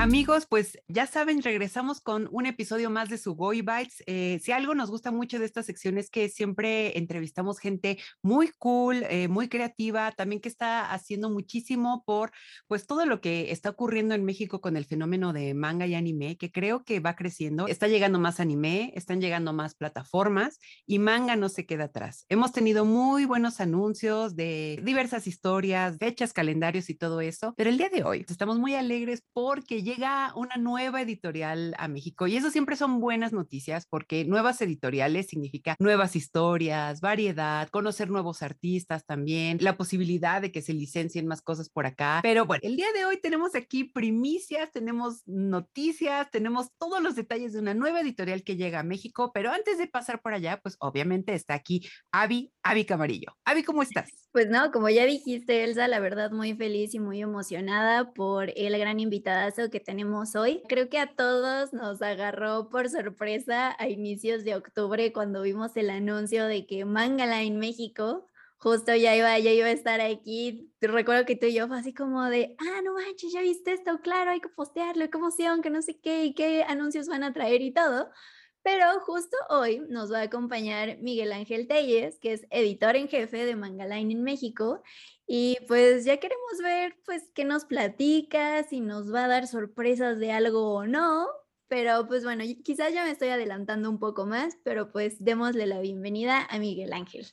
Amigos, pues ya saben, regresamos con un episodio más de su Goy Bites. Eh, si algo nos gusta mucho de esta sección es que siempre entrevistamos gente muy cool, eh, muy creativa, también que está haciendo muchísimo por pues todo lo que está ocurriendo en México con el fenómeno de manga y anime, que creo que va creciendo. Está llegando más anime, están llegando más plataformas y manga no se queda atrás. Hemos tenido muy buenos anuncios de diversas historias, fechas, calendarios y todo eso, pero el día de hoy estamos muy alegres porque llega una nueva editorial a México y eso siempre son buenas noticias porque nuevas editoriales significa nuevas historias, variedad, conocer nuevos artistas también, la posibilidad de que se licencien más cosas por acá. Pero bueno, el día de hoy tenemos aquí primicias, tenemos noticias, tenemos todos los detalles de una nueva editorial que llega a México, pero antes de pasar por allá, pues obviamente está aquí Avi, Avi Camarillo. Avi, ¿cómo estás? Pues no, como ya dijiste, Elsa, la verdad muy feliz y muy emocionada por el gran invitadazo que tenemos hoy. Creo que a todos nos agarró por sorpresa a inicios de octubre cuando vimos el anuncio de que Mangala en México justo ya iba, ya iba a estar aquí. Recuerdo que tú y yo fue así como de, ah, no manches, ya viste esto, claro, hay que postearlo, qué emoción, que no sé qué, y qué anuncios van a traer y todo. Pero justo hoy nos va a acompañar Miguel Ángel Telles, que es editor en jefe de Mangaline en México. Y pues ya queremos ver, pues, qué nos platica, si nos va a dar sorpresas de algo o no. Pero pues bueno, quizás ya me estoy adelantando un poco más, pero pues démosle la bienvenida a Miguel Ángel.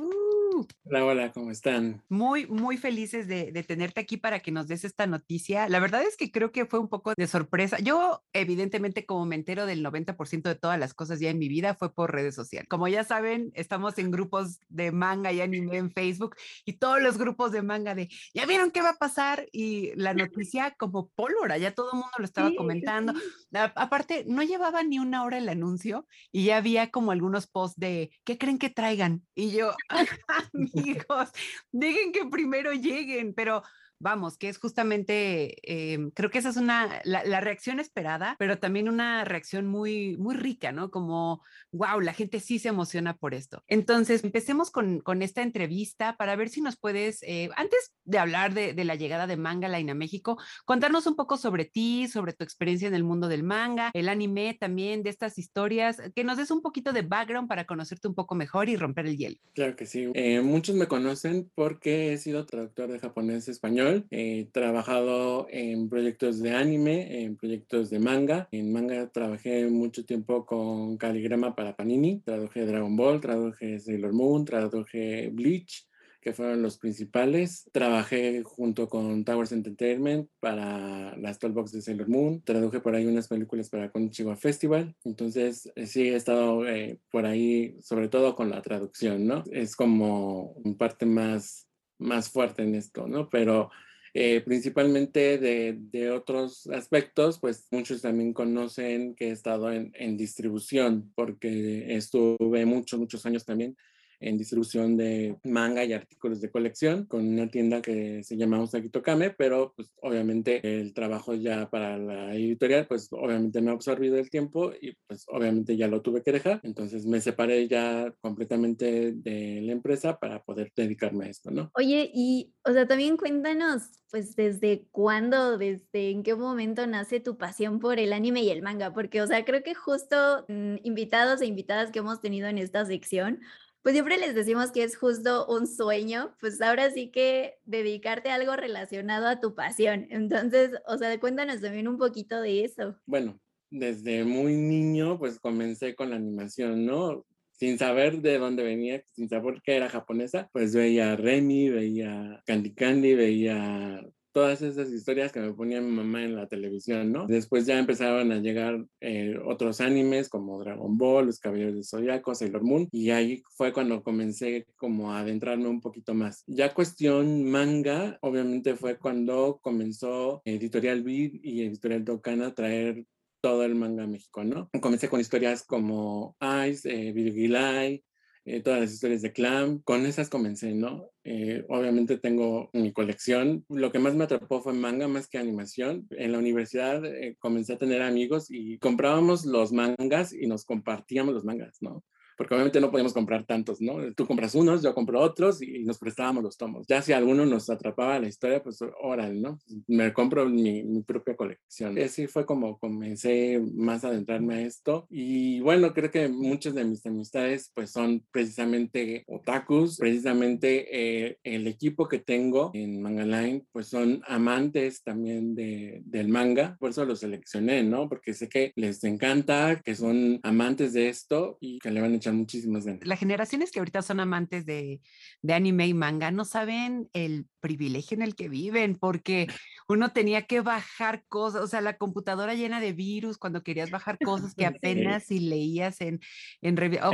Uh. hola, hola, ¿cómo están? Muy, muy felices de, de, tenerte aquí para que nos des esta noticia. La verdad es que creo que fue un poco de sorpresa. Yo, evidentemente, como me entero del 90% de todas las cosas ya en mi vida, fue por redes sociales. Como ya saben, estamos en grupos de manga y anime en Facebook y todos los grupos de manga de, ¿ya vieron qué va a pasar? Y la noticia como pólvora, ya todo el mundo lo estaba comentando. aparte, no llevaba ni una hora el anuncio y ya había como algunos posts de, ¿qué creen que traigan? Y yo, amigos, dejen que primero lleguen, pero vamos, que es justamente, em, creo que esa es una, la, reacción esperada, pero también una reacción muy, muy rica, ¿no? Como, wow, la gente sí se emociona por esto. Entonces, empecemos con, con esta entrevista para ver si nos puedes, eh, antes de hablar de, de, la llegada de Manga Line a México, contarnos un poco sobre ti, sobre tu experiencia en el mundo del manga, el anime también, de estas historias, que nos des un poquito de background para conocerte un poco mejor y romper el hielo. Claro que sí. Eh, muchos me conocen porque he sido traductor de japonés a español He trabajado en proyectos de anime, en proyectos de manga. En manga trabajé mucho tiempo con Caligrama para Panini. Traduje Dragon Ball, traduje Sailor Moon, traduje Bleach que fueron los principales. Trabajé junto con Towers Entertainment para las Toolbox de Sailor Moon. Traduje por ahí unas películas para Konichiwa Festival. Entonces, sí he estado eh, por ahí, sobre todo con la traducción, ¿no? Es como un parte más más fuerte en esto, ¿no? Pero eh, principalmente de, de, otros aspectos, pues muchos también conocen que he estado en, en distribución, porque estuve muchos, muchos años también en distribución de manga y artículos de colección con una tienda que se llama Usagi Tokame, pero pues obviamente el trabajo ya para la editorial pues obviamente me ha absorbido el tiempo y pues obviamente ya lo tuve que dejar, entonces me separé ya completamente de la empresa para poder dedicarme a esto, ¿no? Oye, y o sea, también cuéntanos pues desde cuándo, desde en qué momento nace tu pasión por el anime y el manga, porque o sea, creo que justo mm, invitados e invitadas que hemos tenido en esta sección, pues siempre les decimos que es justo un sueño, pues ahora sí que dedicarte a algo relacionado a tu pasión. Entonces, o sea, cuéntanos también un poquito de eso. Bueno, desde muy niño, pues comencé con la animación, ¿no? Sin saber de dónde venía, sin saber que era japonesa, pues veía Remy, veía Candy Candy, veía todas esas historias que me ponía mi mamá en la televisión, ¿no? Después ya empezaron a llegar eh, otros animes como Dragon Ball, Los Caballeros del Zodiaco, Sailor Moon, y ahí fue cuando comencé como a adentrarme un poquito más. Ya cuestión manga, obviamente fue cuando comenzó Editorial Beat y Editorial Dokkan a traer todo el manga mexicano. Comencé con historias como Ice, eh, Virgilai, eh, todas las historias de Clam. Con esas comencé, ¿no? Eh, obviamente tengo mi colección. Lo que más me atrapó fue manga más que animación. En la universidad eh, comencé a tener amigos y comprábamos los mangas y nos compartíamos los mangas, ¿no? Porque obviamente no podíamos comprar tantos, ¿no? Tú compras unos, yo compro otros y nos prestábamos los tomos. Ya si alguno nos atrapaba la historia, pues órale, ¿no? Me compro mi, mi propia colección. Así fue como comencé más a adentrarme a esto y bueno, creo que muchas de mis amistades pues son precisamente otakus, precisamente eh, el equipo que tengo en Manga Line pues son amantes también de, del manga, por eso los seleccioné, ¿no? Porque sé que les encanta, que son amantes de esto y que le van a echar muchísimas ganas. Las generaciones que ahorita son amantes de, de anime y manga no saben el privilegio en el que viven, porque uno tenía que bajar cosas, o sea, la computadora llena de virus cuando querías bajar cosas que apenas si leías en, en revista.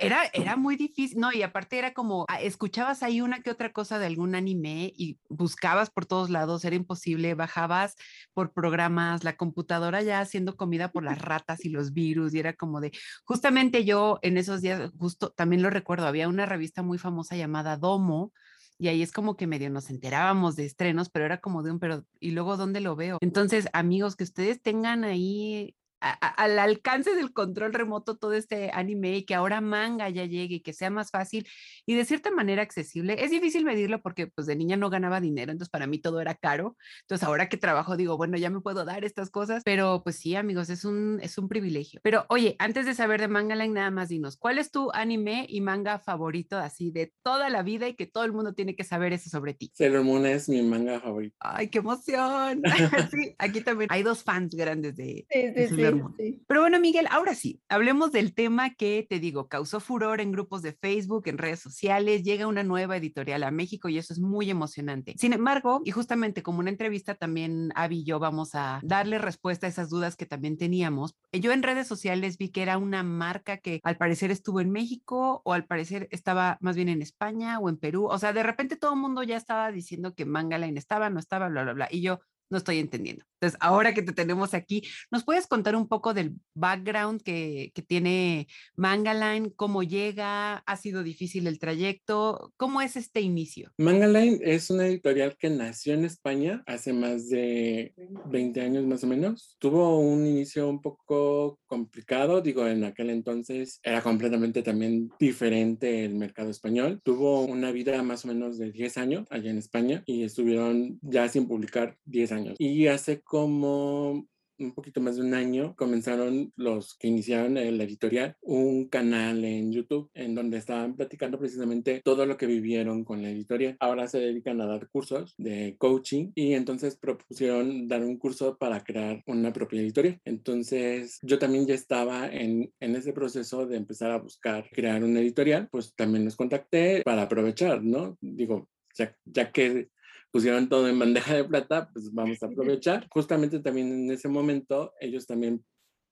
Era, era muy difícil, no, y aparte era como, ah, escuchabas ahí una que otra cosa de algún anime y buscabas por todos lados, era imposible, bajabas por programas, la computadora ya haciendo comida por las ratas y los virus, y era como de, justamente yo en esos días, justo también lo recuerdo, había una revista muy famosa llamada Domo, y ahí es como que medio nos enterábamos de estrenos, pero era como de un, pero, ¿y luego dónde lo veo? Entonces, amigos, que ustedes tengan ahí al alcance del control remoto todo este anime y que ahora manga ya llegue y que sea más fácil y de cierta manera accesible. Es difícil medirlo porque pues de niña no ganaba dinero, entonces para mí todo era caro. Entonces ahora que trabajo digo, bueno, ya me puedo dar estas cosas, pero pues sí, amigos, es un, es un privilegio. Pero oye, antes de saber de Manga Line, nada más dinos, ¿cuál es tu anime y manga favorito así de toda la vida y que todo el mundo tiene que saber eso sobre ti? Sailor Moon es mi manga favorito. Ay, qué emoción. sí, aquí también hay dos fans grandes de, sí, sí, pero bueno, Miguel, ahora sí, hablemos del tema que te digo, causó furor en grupos de Facebook, en redes sociales, llega una nueva editorial a México y eso es muy emocionante. Sin embargo, y justamente como una entrevista también Avi y yo vamos a darle respuesta a esas dudas que también teníamos. Yo en redes sociales vi que era una marca que al parecer estuvo en México o al parecer estaba más bien en España o en Perú. O sea, de repente todo el mundo ya estaba diciendo que Mangaline estaba, no estaba, bla, bla, bla. Y yo, no estoy entendiendo. Entonces, ahora que te tenemos aquí, ¿nos puedes contar un poco del background que, que tiene Mangaline? ¿Cómo llega? ¿Ha sido difícil el trayecto? ¿Cómo es este inicio? Mangaline es una editorial que nació en España hace más de 20 años más o menos. Tuvo un inicio un poco complicado, digo, en aquel entonces era completamente también diferente el mercado español. Tuvo una vida más o menos de 10 años allá en España y estuvieron ya sin publicar 10 años. Y hace como un poquito más de un año, comenzaron los que iniciaron la editorial un canal en YouTube en donde estaban platicando precisamente todo lo que vivieron con la editorial. Ahora se dedican a dar cursos de coaching y entonces propusieron dar un curso para crear una propia editorial. Entonces yo también ya estaba en, en ese proceso de empezar a buscar crear una editorial, pues también los contacté para aprovechar, ¿no? Digo, ya, ya que pusieron todo en bandeja de plata, pues vamos a aprovechar. Justamente también en ese momento ellos también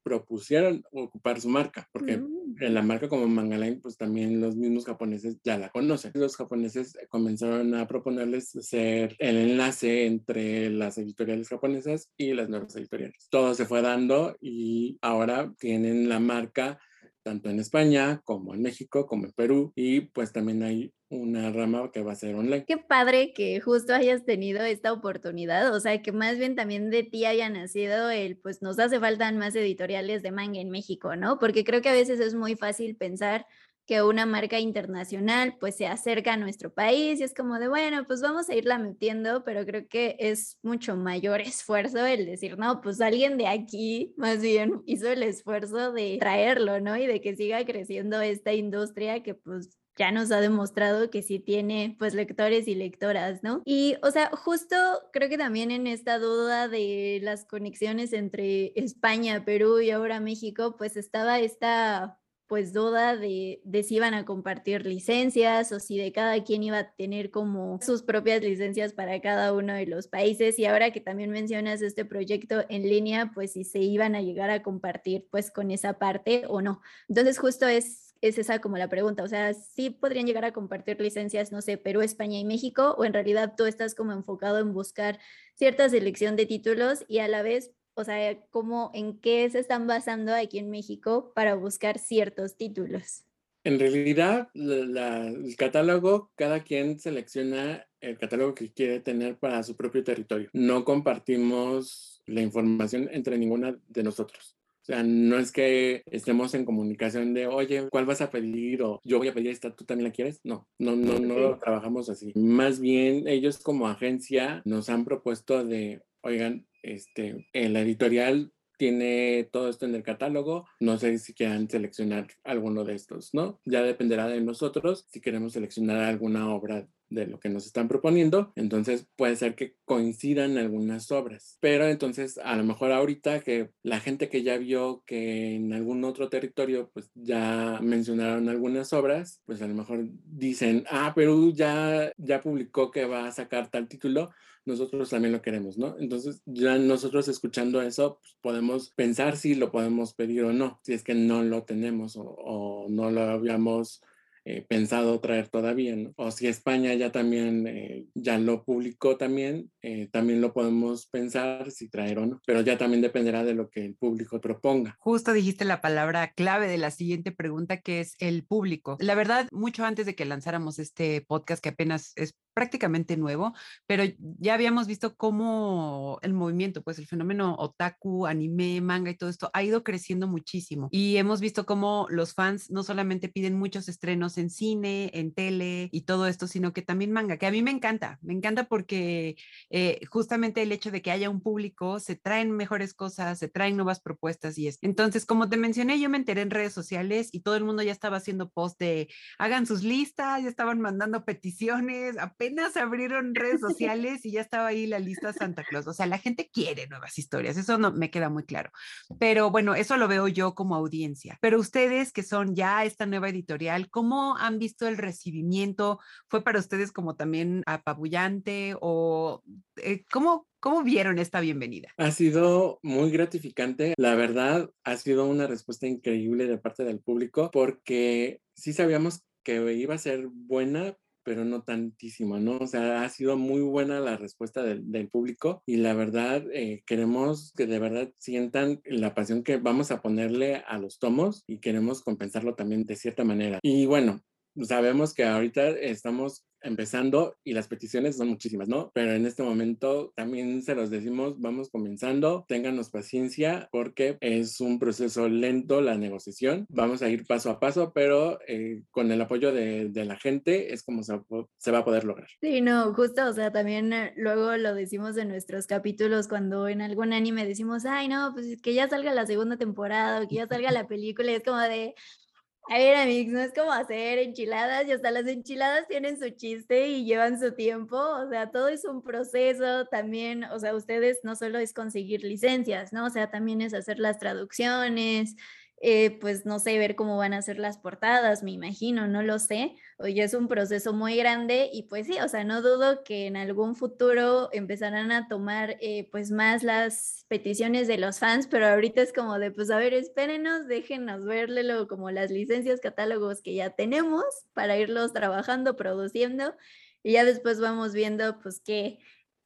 propusieron ocupar su marca, porque en mm. la marca como Mangaline, pues también los mismos japoneses ya la conocen. Los japoneses comenzaron a proponerles ser el enlace entre las editoriales japonesas y las nuevas editoriales. Todo se fue dando y ahora tienen la marca tanto en España como en México, como en Perú, y pues también hay una rama que va a ser online. Qué padre que justo hayas tenido esta oportunidad, o sea, que más bien también de ti haya nacido el, pues nos hace falta más editoriales de manga en México, ¿no? Porque creo que a veces es muy fácil pensar que una marca internacional pues se acerca a nuestro país y es como de, bueno, pues vamos a irla metiendo, pero creo que es mucho mayor esfuerzo el decir, no, pues alguien de aquí más bien hizo el esfuerzo de traerlo, ¿no? Y de que siga creciendo esta industria que pues ya nos ha demostrado que sí tiene pues lectores y lectoras, ¿no? Y o sea, justo creo que también en esta duda de las conexiones entre España, Perú y ahora México, pues estaba esta pues duda de, de, si iban a compartir licencias o si de cada quien iba a tener como sus propias licencias para cada uno de los países. Y ahora que también mencionas este proyecto en línea, pues si se iban a llegar a compartir pues con esa parte o no. Entonces justo es, es esa como la pregunta, o sea, si podrían llegar a compartir licencias, no sé, Perú, España y México, o en realidad tú estás como enfocado en buscar cierta selección de títulos y a la vez o sea, cómo, en qué se están basando aquí en México para buscar ciertos títulos. En realidad, el catálogo, cada quien selecciona el catálogo que quiere tener para su propio territorio. No compartimos la información entre ninguna de nosotros. O sea, no es que estemos en comunicación de, oye, ¿cuál vas a pedir? O yo voy a pedir esta, ¿tú también la quieres? No, no, no, no lo trabajamos así. Más bien, ellos como agencia nos han propuesto de, oigan, este, en la editorial tiene todo esto en el catálogo. No sé si quieran seleccionar alguno de estos, ¿no? Ya dependerá de nosotros si queremos seleccionar alguna obra de lo que nos están proponiendo. Entonces puede ser que coincidan algunas obras. Pero entonces a lo mejor ahorita que la gente que ya vio que en algún otro territorio pues ya mencionaron algunas obras, pues a lo mejor dicen, ah, Perú ya, ya publicó que va a sacar tal título nosotros también lo queremos, ¿no? Entonces, ya nosotros escuchando eso, pues, podemos pensar si lo podemos pedir o no, si es que no lo tenemos o, no lo habíamos eh, pensado traer todavía, ¿no? O si España ya también, eh, ya lo publicó también, eh, también lo podemos pensar si traer o no, pero ya también dependerá de lo que el público proponga. Justo dijiste la palabra clave de la siguiente pregunta, que es el público. La verdad, mucho antes de que lanzáramos este podcast, que apenas es prácticamente nuevo, pero ya habíamos visto cómo el movimiento, pues el fenómeno otaku, anime, manga y todo esto ha ido creciendo muchísimo. Y hemos visto cómo los fans no solamente piden muchos estrenos en cine, en tele y todo esto, sino que también manga, que a mí me encanta, me encanta porque eh, justamente el hecho de que haya un público, se traen mejores cosas, se traen nuevas propuestas y es. Entonces, como te mencioné, yo me enteré en redes sociales y todo el mundo ya estaba haciendo post de hagan sus listas, ya estaban mandando peticiones, apenas apenas abrieron redes sociales y ya estaba ahí la lista Santa Claus. O sea, la gente quiere nuevas historias, eso no me queda muy claro. Pero bueno, eso lo veo yo como audiencia. Pero ustedes que son ya esta nueva editorial, ¿cómo han visto el recibimiento? ¿Fue para ustedes como también apabullante o eh, cómo, ¿Cómo vieron esta bienvenida? Ha sido muy gratificante. La verdad, ha sido una respuesta increíble de parte del público porque sí sabíamos que iba a ser buena, pero no tantísimo, ¿no? O sea, ha sido muy buena la respuesta del, público y la verdad eh, queremos que de verdad sientan la pasión que vamos a ponerle a los tomos y queremos compensarlo también de cierta manera. Y bueno, sabemos que ahorita estamos empezando y las peticiones son muchísimas, ¿no? Pero en este momento también se los decimos, vamos comenzando, ténganos paciencia porque es un proceso lento la negociación, vamos a ir paso a paso, pero eh, con el apoyo de, de, la gente es como se, se, va a poder lograr. Sí, no, justo, o sea, también eh, luego lo decimos en nuestros capítulos cuando en algún anime decimos, ay, no, pues que ya salga la segunda temporada o que ya salga la película y es como de, a ver, amigos, no es como hacer enchiladas y hasta las enchiladas tienen su chiste y llevan su tiempo, o sea, todo es un proceso también, o sea, ustedes no solo es conseguir licencias, ¿no? O sea, también es hacer las traducciones, eh, pues no sé, ver cómo van a ser las portadas, me imagino, no lo sé. Oye, es un proceso muy grande y pues sí, o sea, no dudo que en algún futuro empezarán a tomar eh, pues más las peticiones de los fans, pero ahorita es como de, pues a ver, espérenos, déjenos verle como las licencias, catálogos que ya tenemos para irlos trabajando, produciendo y ya después vamos viendo pues qué,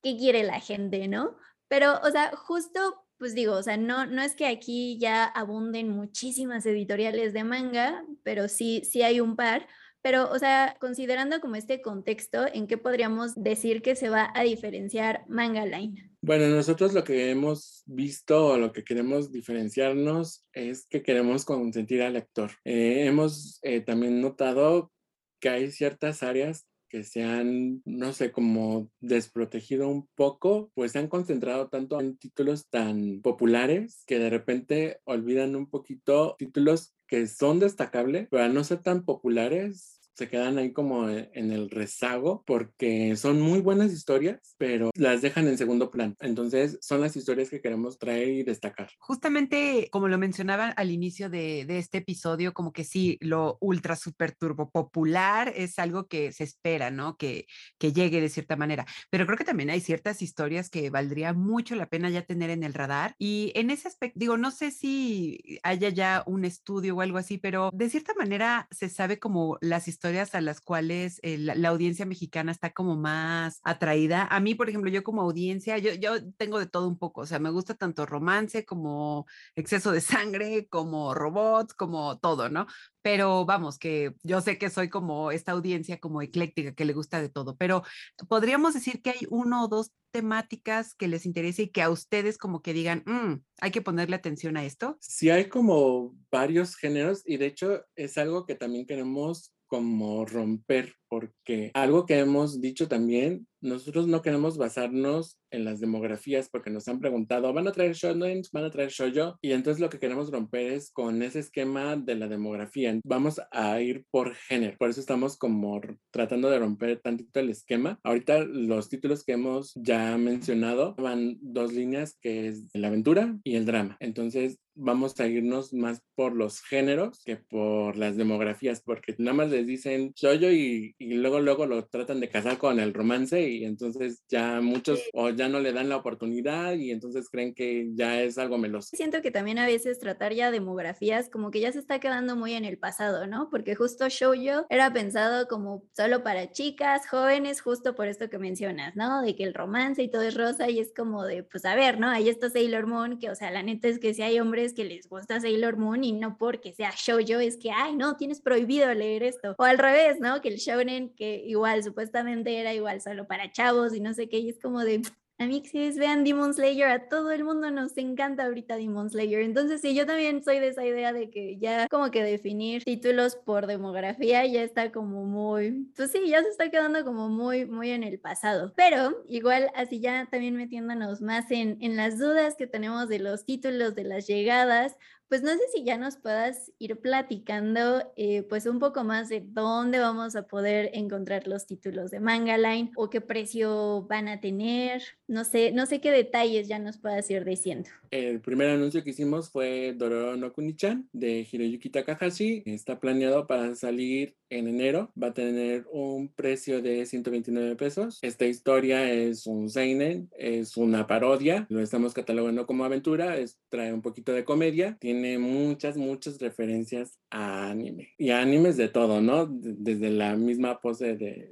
qué quiere la gente, ¿no? Pero, o sea, justo pues digo, o sea, no, no es que aquí ya abunden muchísimas editoriales de manga, pero sí, sí hay un par. Pero, o sea, considerando como este contexto, ¿en qué podríamos decir que se va a diferenciar Manga Line? Bueno, nosotros lo que hemos visto o lo que queremos diferenciarnos es que queremos consentir al lector. Eh, hemos eh, también notado que hay ciertas áreas que se han, no sé, como desprotegido un poco, pues se han concentrado tanto en títulos tan populares que de repente olvidan un poquito títulos que son destacables, pero al no ser tan populares, se quedan ahí como e, en el rezago porque son muy buenas historias, pero las dejan en segundo plano. Entonces son las historias que queremos traer y destacar. Justamente como lo mencionaba al inicio de, de este episodio, como que sí, lo ultra super turbo popular es algo que se espera, ¿no? Que, que llegue de cierta manera. Pero creo que también hay ciertas historias que valdría mucho la pena ya tener en el radar. Y en ese aspecto, digo, no sé si haya ya un estudio o algo así, pero de cierta manera se sabe como las historias historias a las cuales eh, la, audiencia mexicana está como más atraída. A mí, por ejemplo, yo como audiencia, yo, yo tengo de todo un poco, o sea, me gusta tanto romance como exceso de sangre, como robots, como todo, ¿no? Pero vamos, que yo sé que soy como esta audiencia como ecléctica, que le gusta de todo, pero podríamos decir que hay uno o dos temáticas que les interese y que a ustedes como que digan, mm, hay que ponerle atención a esto? Sí, hay como varios géneros y de hecho es algo que también queremos como romper, porque algo que hemos dicho también, nosotros no queremos basarnos en las demografías porque nos han preguntado, ¿van a traer shonen? ¿Van a traer shoujo? Y entonces lo que queremos romper es con ese esquema de la demografía. Vamos a ir por género. Por eso estamos como tratando de romper tantito el esquema. Ahorita los títulos que hemos ya mencionado van dos líneas que es la aventura y el drama. Entonces vamos a irnos más por los géneros que por las demografías, porque nada más les dicen shoujo y, y luego luego lo tratan de casar con el romance y entonces ya muchos o ya no le dan la oportunidad y entonces creen que ya es algo meloso. Siento que también a veces tratar ya demografías como que ya se está quedando muy en el pasado, ¿no? Porque justo Shoujo era pensado como solo para chicas, jóvenes, justo por esto que mencionas, ¿no? De que el romance y todo es rosa y es como de, pues a ver, ¿no? Ahí está Sailor Moon, que o sea, la neta es que si hay hombres que les gusta Sailor Moon y no porque sea Shoujo, es que, ay, no, tienes prohibido leer esto. O al revés, ¿no? Que el shounen, que igual supuestamente era igual solo para chavos y no sé qué, y es como de, Amixis, vean Demon Slayer, a todo el mundo nos encanta ahorita Demon Slayer. Entonces, sí, yo también soy de esa idea de que ya como que definir títulos por demografía ya está como muy, pues sí, ya se está quedando como muy, muy en el pasado. Pero igual, así ya también metiéndonos más en, en las dudas que tenemos de los títulos, de las llegadas, pues no sé si ya nos puedas ir platicando eh, pues un poco más de dónde vamos a poder encontrar los títulos de Manga Line o qué precio van a tener. No sé, no sé qué detalles ya nos puedas ir diciendo. El primer anuncio que hicimos fue Dororo no Kunichan de Hiroyuki Takahashi. Está planeado para salir en enero. Va a tener un precio de 129 pesos. Esta historia es un seinen, es una parodia. Lo estamos catalogando como aventura. Es, trae un poquito de comedia. Tiene tiene muchas, muchas referencias a anime. Y a animes de todo, ¿no? Desde la misma pose de,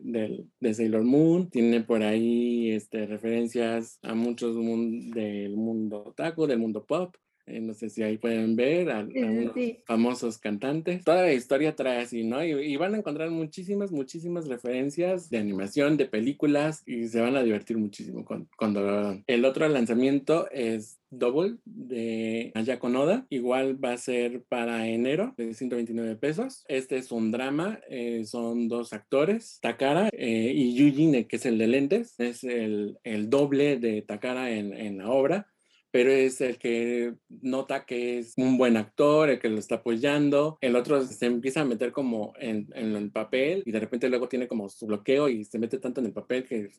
de, Sailor Moon, tiene por ahí este, referencias a muchos del mundo otaku, del mundo pop. Eh, no sé si ahí pueden ver a, unos famosos cantantes. Toda la historia trae así, ¿no? Y, van a encontrar muchísimas, muchísimas referencias de animación, de películas y se van a divertir muchísimo con, cuando El otro lanzamiento es Double de Ayako Noda. Igual va a ser para enero de 129 pesos. Este es un drama. Eh, son dos actores, Takara eh, y Yujine, que es el de lentes. Es el, el doble de Takara en, en la obra pero es el que nota que es un buen actor, el que lo está apoyando. El otro se empieza a meter como en, en el papel y de repente luego tiene como su bloqueo y se mete tanto en el papel que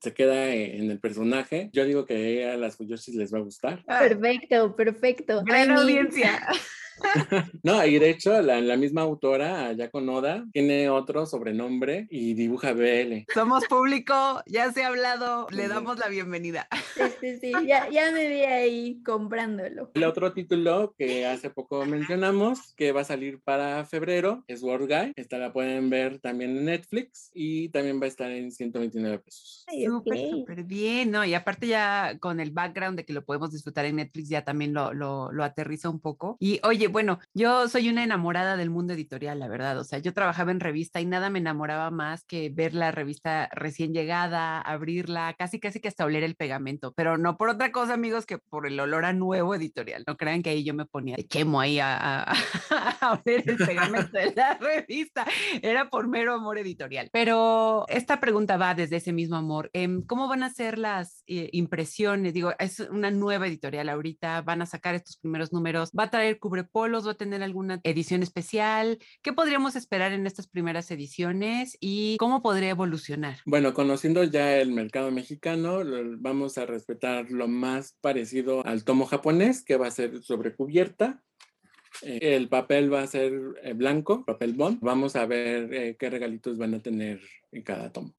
se queda en el personaje. Yo digo que a las Fuyoshis les va a gustar. Perfecto, perfecto. Gran audiencia. no, y de hecho la, la misma autora, Yako Noda, tiene otro sobrenombre y dibuja BL. Somos público, ya se ha hablado, le damos la bienvenida. Sí, sí, sí, ya, ya me vi ahí comprándolo. El otro título que hace poco mencionamos, que va a salir para febrero, es World Guy. Esta la pueden ver también en Netflix y también va a estar en 129 pesos. Súper, súper bien, ¿no? Y aparte ya con el background de que lo podemos disfrutar en Netflix, ya también lo, lo, lo aterriza un poco. Y oye, bueno, yo soy una enamorada del mundo editorial, la verdad. O sea, yo trabajaba en revista y nada me enamoraba más que ver la revista recién llegada, abrirla, casi, casi que hasta oler el pegamento. Pero no por otra cosa, amigos, que por el olor a nuevo editorial. No crean que ahí yo me ponía de quemo ahí a, oler el pegamento de la revista. Era por mero amor editorial. Pero esta pregunta va desde ese mismo amor. Em, ¿Cómo van a ser las eh, impresiones? Digo, es una nueva editorial ahorita. Van a sacar estos primeros números. Va a traer cubre polos va a tener alguna edición especial? ¿Qué podríamos esperar en estas primeras ediciones y cómo podría evolucionar? Bueno, conociendo ya el mercado mexicano, vamos a respetar lo más parecido al tomo japonés, que va a ser sobre cubierta. Eh, el papel va a ser eh, blanco, papel bond. Vamos a ver eh, qué regalitos van a tener en cada tomo.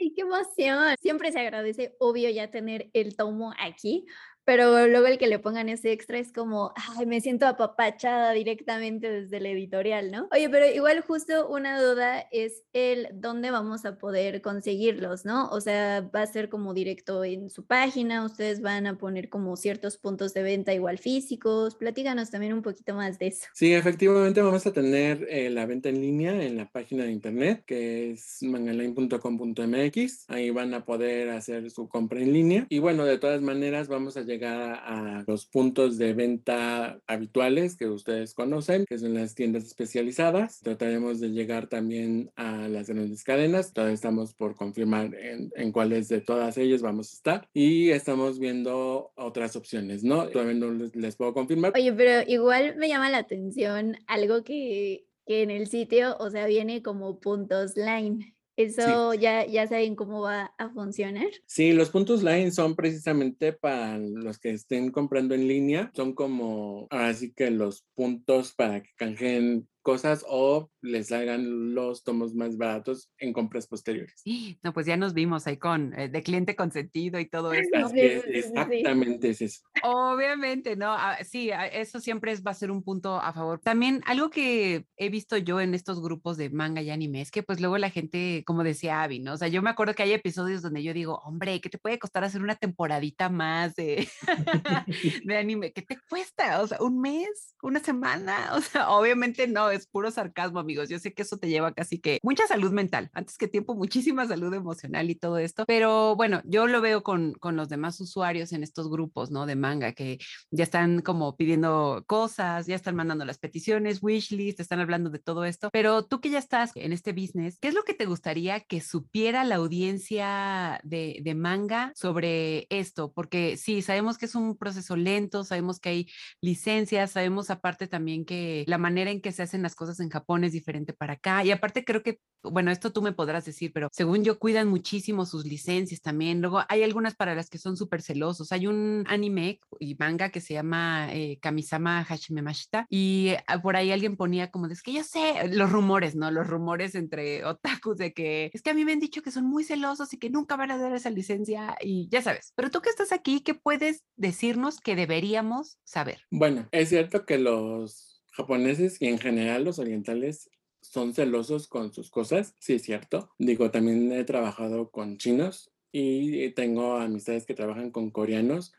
¡Ay, qué emoción! Siempre se agradece, obvio, ya tener el tomo aquí, pero luego el que le pongan ese extra es como, ay, me siento apapachada directamente desde el editorial, ¿no? Oye, pero igual justo una duda es el dónde vamos a poder conseguirlos, ¿no? O sea, va a ser como directo en su página, ustedes van a poner como ciertos puntos de venta igual físicos, platíganos también un poquito más de eso. Sí, efectivamente vamos a tener eh, la venta en línea en la página de internet que es mangaline.com.mx, ahí van a poder hacer su compra en línea y bueno, de todas maneras vamos a llegar a los puntos de venta habituales que ustedes conocen, que son las tiendas especializadas. Trataremos de llegar también a las grandes cadenas. Todavía estamos por confirmar en, en cuáles de todas ellas vamos a estar y estamos viendo otras opciones, ¿no? Todavía no les, les puedo confirmar. Oye, pero igual me llama la atención algo que, que en el sitio, o sea, viene como puntos line. ¿Eso ya, ya saben cómo va a funcionar? Sí, los puntos line son precisamente para los que estén comprando en línea. Son como, así que los puntos para que canjeen cosas o les hagan los tomos más baratos en compras posteriores. No, pues ya nos vimos ahí con eh, de cliente consentido y todo eso. Exactamente es eso. Obviamente, ¿no? Ah, sí, ah, eso siempre es, va a ser un punto a favor. También algo que he visto yo en estos grupos de manga y anime es que pues luego la gente, como decía Abby, ¿no? O sea, yo me acuerdo que hay episodios donde yo digo, hombre, ¿qué te puede costar hacer una temporadita más de, de anime? ¿Qué te cuesta? O sea, un mes, una semana. O sea, obviamente no, es puro sarcasmo, amigos. Yo sé que eso te lleva casi que mucha salud mental, antes que tiempo, muchísima salud emocional y todo esto. Pero bueno, yo lo veo con, con los demás usuarios en estos grupos, ¿no? De manga, que ya están como pidiendo cosas, ya están mandando las peticiones, wishlist, están hablando de todo esto. Pero tú que ya estás en este business, ¿qué es lo que te gustaría que supiera la audiencia de, de manga sobre esto? Porque sí, sabemos que es un proceso lento, sabemos que hay licencias, sabemos aparte también que la manera en que se hacen las cosas en Japón es diferente para acá. Y aparte creo que, bueno, esto tú me podrás decir, pero según yo cuidan muchísimo sus licencias también. Luego hay algunas para las que son súper celosos. Hay un anime y manga que se llama eh, Kamisama Hashimemashita y ah, por ahí alguien ponía como, es que yo sé, los rumores, ¿no? Los rumores entre otakus de que es que a mí me han dicho que son muy celosos y que nunca van a dar esa licencia y ya sabes. Pero tú que estás aquí, ¿qué puedes decirnos que deberíamos saber? Bueno, es cierto que los japoneses y en general los orientales son celosos con sus cosas, sí es cierto. Digo, también he trabajado con chinos y tengo amistades que trabajan con coreanos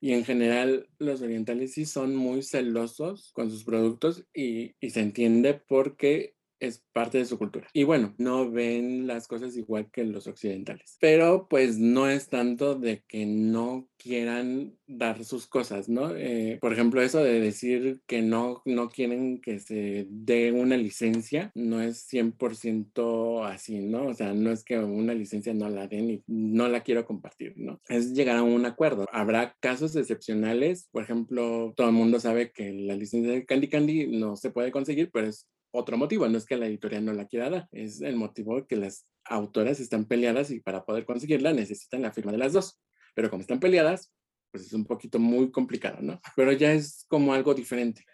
y en general los orientales sí son muy celosos con sus productos y, y se entiende porque es parte de su cultura. Y bueno, no ven las cosas igual que los occidentales. Pero pues no es tanto de que no quieran dar sus cosas, ¿no? Eh, por ejemplo, eso de decir que no, no quieren que se dé una licencia, no es 100% así, ¿no? O sea, no es que una licencia no la den y no la quiero compartir, ¿no? Es llegar a un acuerdo. Habrá casos excepcionales, por ejemplo, todo el mundo sabe que la licencia de Candy Candy no se puede conseguir, pero es otro motivo, no es que la editorial no la quiera dar, es el motivo que las autoras están peleadas y para poder conseguirla necesitan la firma de las dos. Pero como están peleadas, pues es un poquito muy complicado, ¿no? Pero ya es como algo diferente.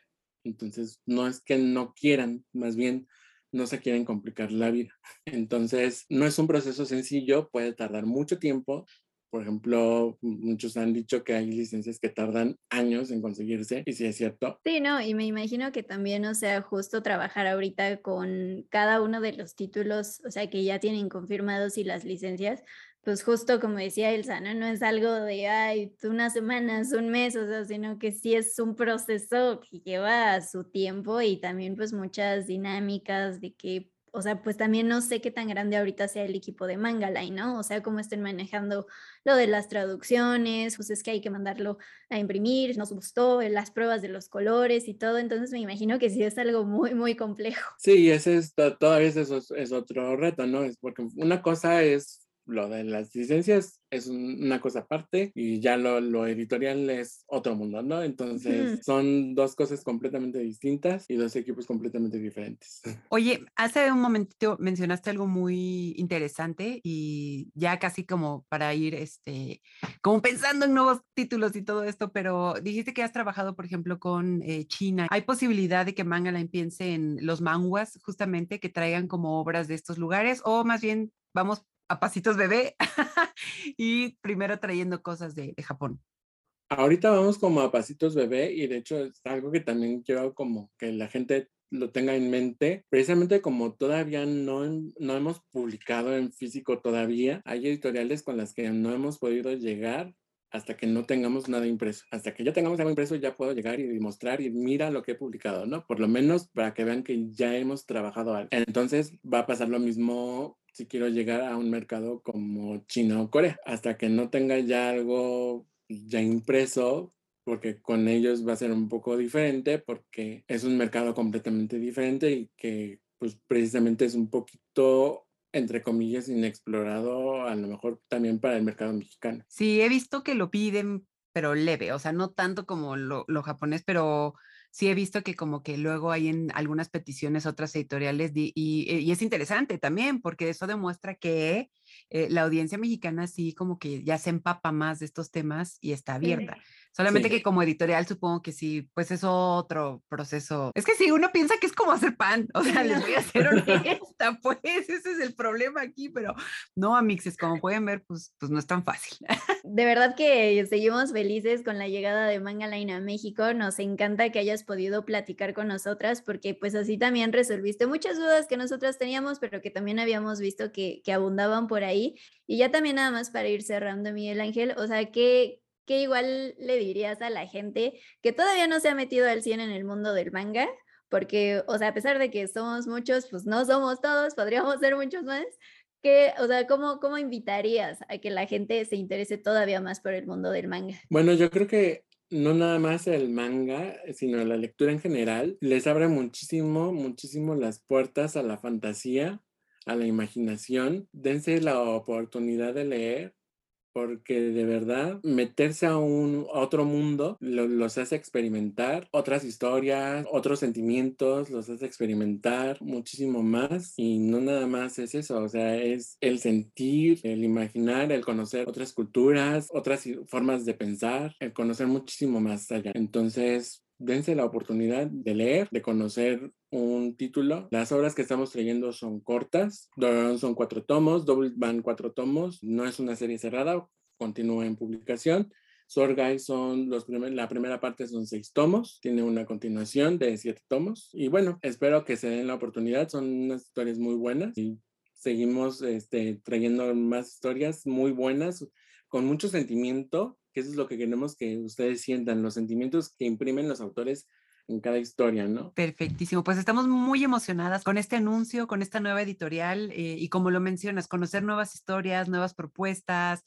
Entonces, no es que no quieran, más bien no se quieren complicar la vida. Entonces, no es un proceso sencillo, puede tardar mucho tiempo, por ejemplo, muchos han dicho que hay licencias que tardan años en conseguirse y si es cierto. Sí, no, y me imagino que también, o sea, justo trabajar ahorita con cada uno de los títulos, o sea, que ya tienen confirmados y las licencias, pues justo como decía Elsa, ¿no? No es algo de, ay, unas semanas, un mes, o sea, sino que sí es un proceso que lleva su tiempo y también pues muchas dinámicas de que o sea, pues también no sé qué tan grande ahorita sea el equipo de Mangaline, ¿no? O sea, cómo estén manejando lo de las traducciones, pues es que hay que mandarlo a imprimir, nos gustó, eh, las pruebas de los colores y todo, entonces me imagino que sí es algo muy, muy complejo. Sí, ese es, todavía eso es otro reto, ¿no? Es porque una cosa es lo de las licencias es una cosa aparte y ya lo, editorial es otro mundo, ¿no? Entonces son dos cosas completamente distintas y dos equipos completamente diferentes. Oye, hace un momentito mencionaste algo muy interesante y ya casi como para ir, este, como pensando en nuevos títulos y todo esto, pero dijiste que has trabajado, por ejemplo, con eh, China. ¿Hay posibilidad de que Manga piense en los manguas justamente que traigan como obras de estos lugares o más bien vamos a pasitos bebé y primero trayendo cosas de, Japón. Ahorita vamos como a pasitos bebé y de hecho es algo que también quiero como que la gente lo tenga en mente, precisamente como todavía no, no hemos publicado en físico todavía, hay editoriales con las que no hemos podido llegar hasta que no tengamos nada impreso. Hasta que ya tengamos algo impreso ya puedo llegar y demostrar y mira lo que he publicado, ¿no? Por lo menos para que vean que ya hemos trabajado algo. Entonces va a pasar lo mismo si quiero llegar a un mercado como China o Corea. Hasta que no tenga ya algo ya impreso, porque con ellos va a ser un poco diferente, porque es un mercado completamente diferente y que pues precisamente es un poquito entre comillas, inexplorado, a lo mejor también para el mercado mexicano. Sí, he visto que lo piden, pero leve, o sea, no tanto como lo, lo japonés, pero sí he visto que como que luego hay en algunas peticiones otras editoriales y, y, es interesante también porque eso demuestra que eh, la audiencia mexicana sí como que ya se empapa más de estos temas y está abierta. Solamente que como editorial supongo que sí, pues es otro proceso. Es que si uno piensa que es como hacer pan, o sea, les voy a hacer honesta, pues ese es el problema aquí, pero no, amixes, como pueden ver, pues, pues no es tan fácil. De verdad que seguimos felices con la llegada de Manga Line a México. Nos encanta que hayas podido platicar con nosotras porque pues así también resolviste muchas dudas que nosotras teníamos, pero que también habíamos visto que, que abundaban por ahí. Y ya también nada más para ir cerrando, Miguel Ángel, o sea, que ¿qué igual le dirías a la gente que todavía no se ha metido al 100 en el mundo del manga? Porque, o sea, a pesar de que somos muchos, pues no somos todos, podríamos ser muchos más. ¿Qué, o sea, ¿cómo, ¿cómo invitarías a que la gente se interese todavía más por el mundo del manga? Bueno, yo creo que no nada más el manga, sino la lectura en general, les abre muchísimo, muchísimo las puertas a la fantasía, a la imaginación. Dense la oportunidad de leer porque de verdad meterse a un otro mundo los hace experimentar otras historias, otros sentimientos, los hace experimentar muchísimo más y no nada más es eso, o sea, es el sentir, el imaginar, el conocer otras culturas, otras formas de pensar, el conocer muchísimo más allá. Entonces, dense la oportunidad de leer, de conocer un título. Las obras que estamos trayendo son cortas, son cuatro tomos, Double van cuatro tomos, no es una serie cerrada, continúa en publicación. Sorgai son los primer, la primera parte son seis tomos, tiene una continuación de siete tomos y bueno, espero que se den la oportunidad, son unas historias muy buenas y seguimos este, trayendo más historias muy buenas con mucho sentimiento, que eso es lo que queremos que ustedes sientan, los sentimientos que imprimen los autores en cada historia, ¿no? Perfectísimo. Pues estamos muy emocionadas con este anuncio, con esta nueva editorial eh, y como lo mencionas, conocer nuevas historias, nuevas propuestas.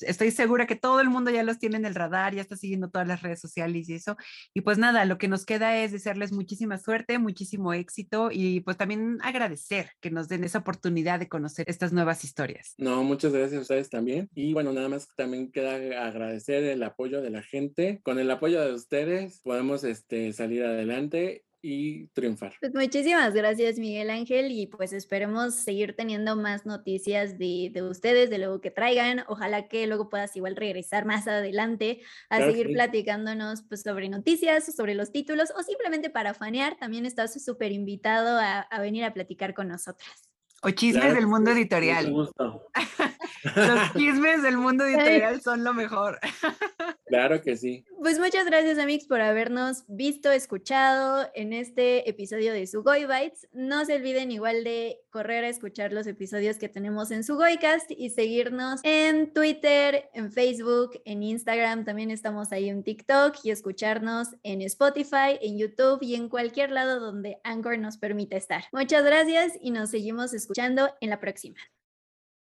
Estoy segura que todo el mundo ya los tiene en el radar, ya está siguiendo todas las redes sociales y eso. Y pues nada, lo que nos queda es desearles muchísima suerte, muchísimo éxito y pues también agradecer que nos den esa oportunidad de conocer estas nuevas historias. No, muchas gracias a ustedes también. Y bueno, nada más también queda agradecer el apoyo de la gente. Con el apoyo de ustedes podemos este, salir adelante y triunfar. Pues muchísimas gracias Miguel Ángel y pues esperemos seguir teniendo más noticias de, de, ustedes, de luego que traigan. Ojalá que luego puedas igual regresar más adelante a seguir platicándonos pues sobre noticias, sobre los títulos o simplemente para fanear. También estás súper invitado a, a venir a platicar con nosotras. O chismes del mundo editorial. Los chismes del mundo editorial son lo mejor. Claro que sí. Pues muchas gracias, Amix, por habernos visto, escuchado en este episodio de Sugoi Bites. No se olviden igual de correr a escuchar los episodios que tenemos en Sugoicast y seguirnos en Twitter, en Facebook, en Instagram. También estamos ahí en TikTok y escucharnos en Spotify, en YouTube y en cualquier lado donde Anchor nos permita estar. Muchas gracias y nos seguimos escuchando en la próxima.